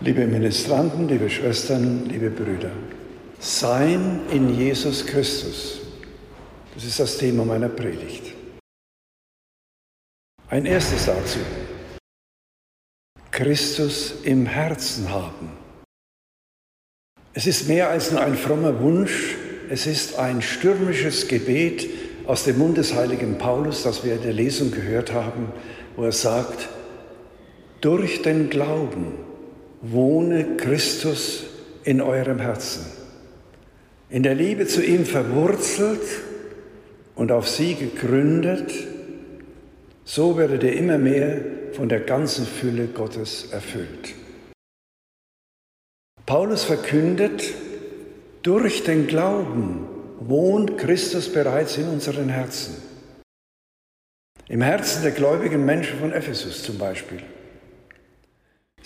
Liebe Ministranten, liebe Schwestern, liebe Brüder, Sein in Jesus Christus, das ist das Thema meiner Predigt. Ein erstes dazu, Christus im Herzen haben. Es ist mehr als nur ein frommer Wunsch, es ist ein stürmisches Gebet aus dem Mund des heiligen Paulus, das wir in der Lesung gehört haben, wo er sagt, durch den Glauben wohne Christus in eurem Herzen. In der Liebe zu ihm verwurzelt und auf sie gegründet, so werdet ihr immer mehr von der ganzen Fülle Gottes erfüllt. Paulus verkündet, durch den Glauben wohnt Christus bereits in unseren Herzen. Im Herzen der gläubigen Menschen von Ephesus zum Beispiel.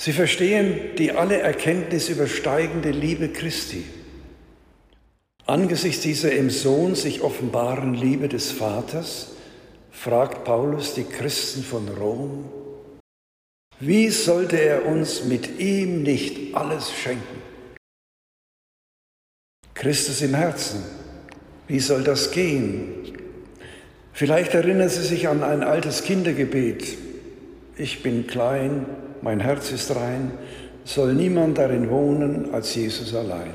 Sie verstehen die alle Erkenntnis übersteigende Liebe Christi. Angesichts dieser im Sohn sich offenbaren Liebe des Vaters fragt Paulus die Christen von Rom, wie sollte er uns mit ihm nicht alles schenken? Christus im Herzen, wie soll das gehen? Vielleicht erinnern Sie sich an ein altes Kindergebet. Ich bin klein, mein Herz ist rein, soll niemand darin wohnen als Jesus allein.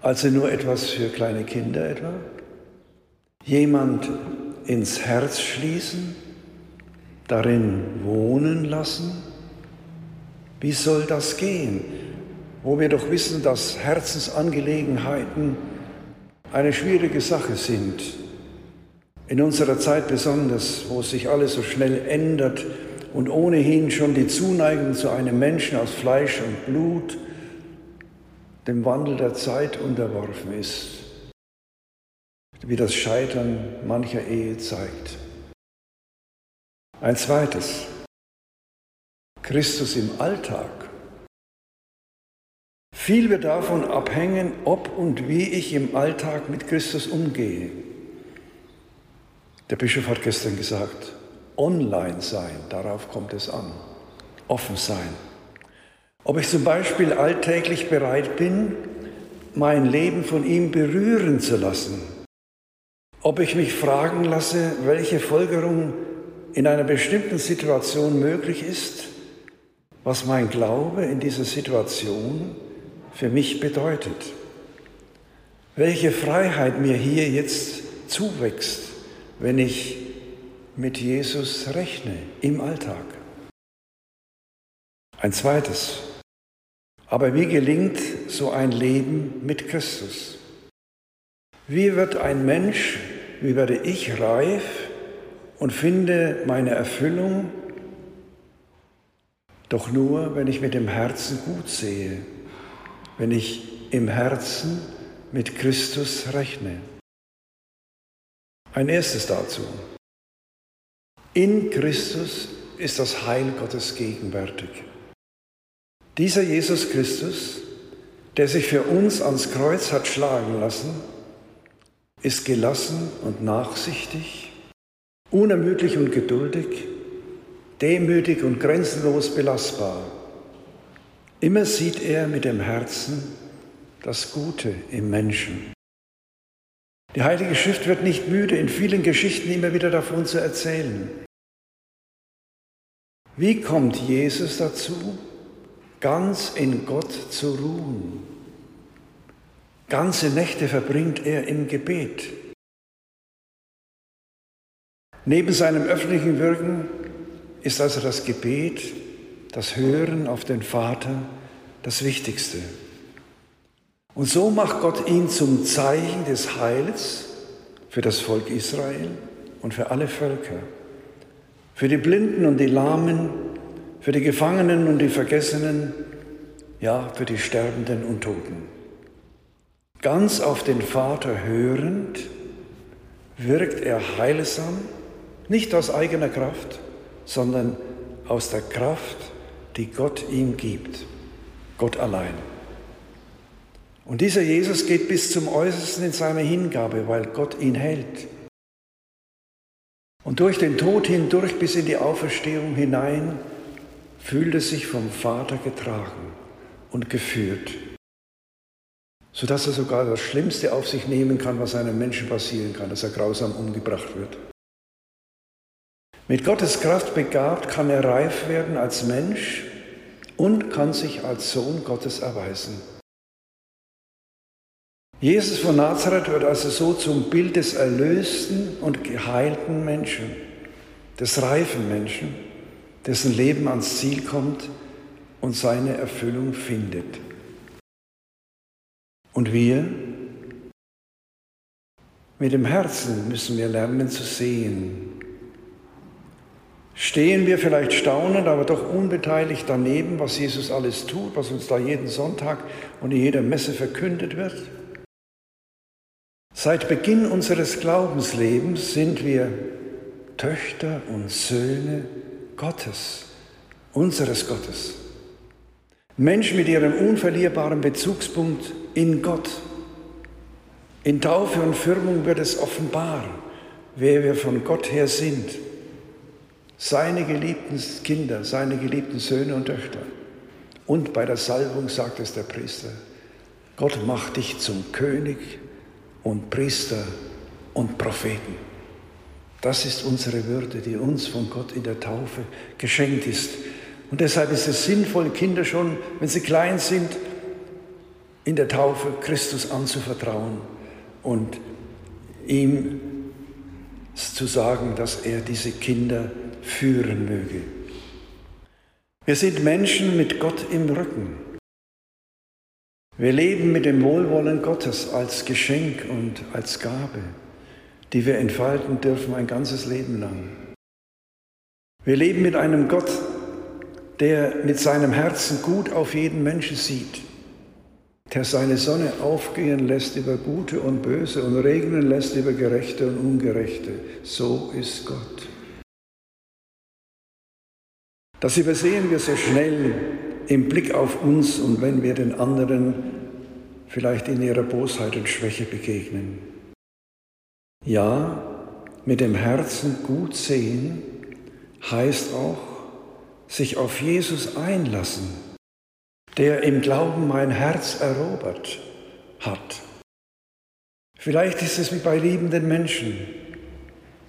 Also nur etwas für kleine Kinder etwa? Jemand ins Herz schließen, darin wohnen lassen? Wie soll das gehen, wo wir doch wissen, dass Herzensangelegenheiten eine schwierige Sache sind? In unserer Zeit besonders, wo sich alles so schnell ändert, und ohnehin schon die Zuneigung zu einem Menschen aus Fleisch und Blut dem Wandel der Zeit unterworfen ist, wie das Scheitern mancher Ehe zeigt. Ein zweites, Christus im Alltag. Viel wird davon abhängen, ob und wie ich im Alltag mit Christus umgehe. Der Bischof hat gestern gesagt, online sein, darauf kommt es an. Offen sein. Ob ich zum Beispiel alltäglich bereit bin, mein Leben von ihm berühren zu lassen. Ob ich mich fragen lasse, welche Folgerung in einer bestimmten Situation möglich ist, was mein Glaube in dieser Situation für mich bedeutet. Welche Freiheit mir hier jetzt zuwächst, wenn ich mit Jesus rechne im Alltag. Ein zweites. Aber wie gelingt so ein Leben mit Christus? Wie wird ein Mensch, wie werde ich reif und finde meine Erfüllung? Doch nur, wenn ich mit dem Herzen gut sehe, wenn ich im Herzen mit Christus rechne. Ein erstes dazu. In Christus ist das Heil Gottes gegenwärtig. Dieser Jesus Christus, der sich für uns ans Kreuz hat schlagen lassen, ist gelassen und nachsichtig, unermüdlich und geduldig, demütig und grenzenlos belastbar. Immer sieht er mit dem Herzen das Gute im Menschen. Die Heilige Schrift wird nicht müde, in vielen Geschichten immer wieder davon zu erzählen. Wie kommt Jesus dazu, ganz in Gott zu ruhen? Ganze Nächte verbringt er im Gebet. Neben seinem öffentlichen Wirken ist also das Gebet, das Hören auf den Vater das Wichtigste. Und so macht Gott ihn zum Zeichen des Heils für das Volk Israel und für alle Völker, für die Blinden und die Lahmen, für die Gefangenen und die Vergessenen, ja, für die Sterbenden und Toten. Ganz auf den Vater hörend wirkt er heilsam, nicht aus eigener Kraft, sondern aus der Kraft, die Gott ihm gibt, Gott allein. Und dieser Jesus geht bis zum Äußersten in seiner Hingabe, weil Gott ihn hält. Und durch den Tod hindurch bis in die Auferstehung hinein fühlte sich vom Vater getragen und geführt, sodass er sogar das Schlimmste auf sich nehmen kann, was einem Menschen passieren kann, dass er grausam umgebracht wird. Mit Gottes Kraft begabt kann er reif werden als Mensch und kann sich als Sohn Gottes erweisen. Jesus von Nazareth wird also so zum Bild des erlösten und geheilten Menschen, des reifen Menschen, dessen Leben ans Ziel kommt und seine Erfüllung findet. Und wir? Mit dem Herzen müssen wir lernen zu sehen. Stehen wir vielleicht staunend, aber doch unbeteiligt daneben, was Jesus alles tut, was uns da jeden Sonntag und in jeder Messe verkündet wird? Seit Beginn unseres Glaubenslebens sind wir Töchter und Söhne Gottes, unseres Gottes. Menschen mit ihrem unverlierbaren Bezugspunkt in Gott. In Taufe und Firmung wird es offenbar, wer wir von Gott her sind. Seine geliebten Kinder, seine geliebten Söhne und Töchter. Und bei der Salbung sagt es der Priester, Gott macht dich zum König und Priester und Propheten. Das ist unsere Würde, die uns von Gott in der Taufe geschenkt ist. Und deshalb ist es sinnvoll, Kinder schon, wenn sie klein sind, in der Taufe Christus anzuvertrauen und ihm zu sagen, dass er diese Kinder führen möge. Wir sind Menschen mit Gott im Rücken. Wir leben mit dem Wohlwollen Gottes als Geschenk und als Gabe, die wir entfalten dürfen ein ganzes Leben lang. Wir leben mit einem Gott, der mit seinem Herzen gut auf jeden Menschen sieht, der seine Sonne aufgehen lässt über Gute und Böse und regnen lässt über Gerechte und Ungerechte. So ist Gott. Das übersehen wir so schnell, im Blick auf uns und wenn wir den anderen vielleicht in ihrer Bosheit und Schwäche begegnen. Ja, mit dem Herzen gut sehen heißt auch sich auf Jesus einlassen, der im Glauben mein Herz erobert hat. Vielleicht ist es wie bei liebenden Menschen.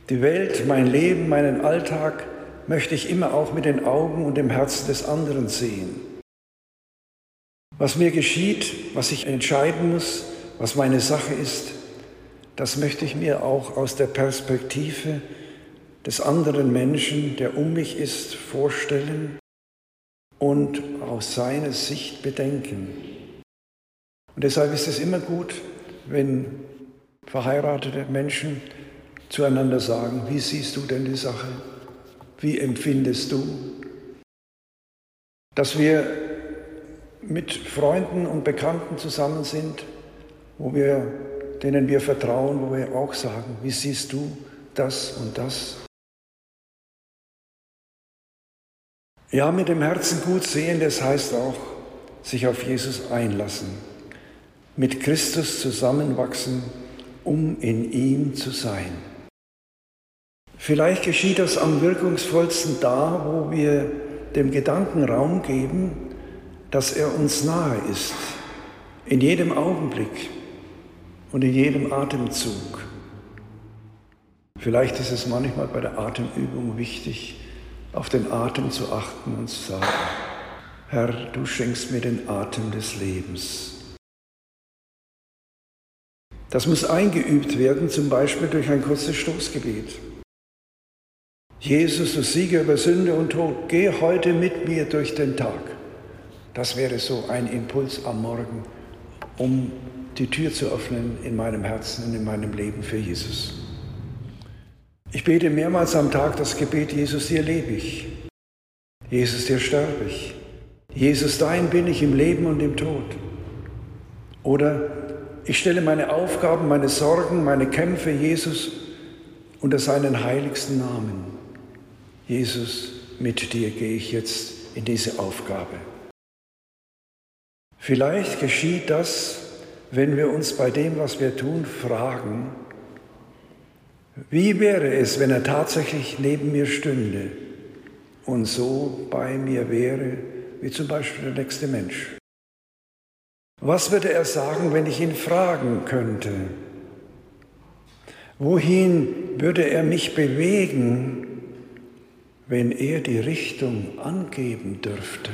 Die Welt, mein Leben, meinen Alltag möchte ich immer auch mit den Augen und dem Herzen des anderen sehen. Was mir geschieht, was ich entscheiden muss, was meine Sache ist, das möchte ich mir auch aus der Perspektive des anderen Menschen, der um mich ist, vorstellen und aus seiner Sicht bedenken. Und deshalb ist es immer gut, wenn verheiratete Menschen zueinander sagen, wie siehst du denn die Sache? Wie empfindest du? Dass wir mit Freunden und Bekannten zusammen sind, wo wir, denen wir vertrauen, wo wir auch sagen, wie siehst du das und das? Ja, mit dem Herzen gut sehen, das heißt auch, sich auf Jesus einlassen, mit Christus zusammenwachsen, um in ihm zu sein. Vielleicht geschieht das am wirkungsvollsten da, wo wir dem Gedanken Raum geben, dass er uns nahe ist, in jedem Augenblick und in jedem Atemzug. Vielleicht ist es manchmal bei der Atemübung wichtig, auf den Atem zu achten und zu sagen, Herr, du schenkst mir den Atem des Lebens. Das muss eingeübt werden, zum Beispiel durch ein kurzes Stoßgebet. Jesus, du Sieger über Sünde und Tod, geh heute mit mir durch den Tag. Das wäre so ein Impuls am Morgen, um die Tür zu öffnen in meinem Herzen und in meinem Leben für Jesus. Ich bete mehrmals am Tag das Gebet, Jesus, dir lebe ich. Jesus, dir sterbe ich. Jesus, dein bin ich im Leben und im Tod. Oder ich stelle meine Aufgaben, meine Sorgen, meine Kämpfe Jesus unter seinen heiligsten Namen. Jesus, mit dir gehe ich jetzt in diese Aufgabe. Vielleicht geschieht das, wenn wir uns bei dem, was wir tun, fragen, wie wäre es, wenn er tatsächlich neben mir stünde und so bei mir wäre, wie zum Beispiel der nächste Mensch. Was würde er sagen, wenn ich ihn fragen könnte? Wohin würde er mich bewegen, wenn er die Richtung angeben dürfte?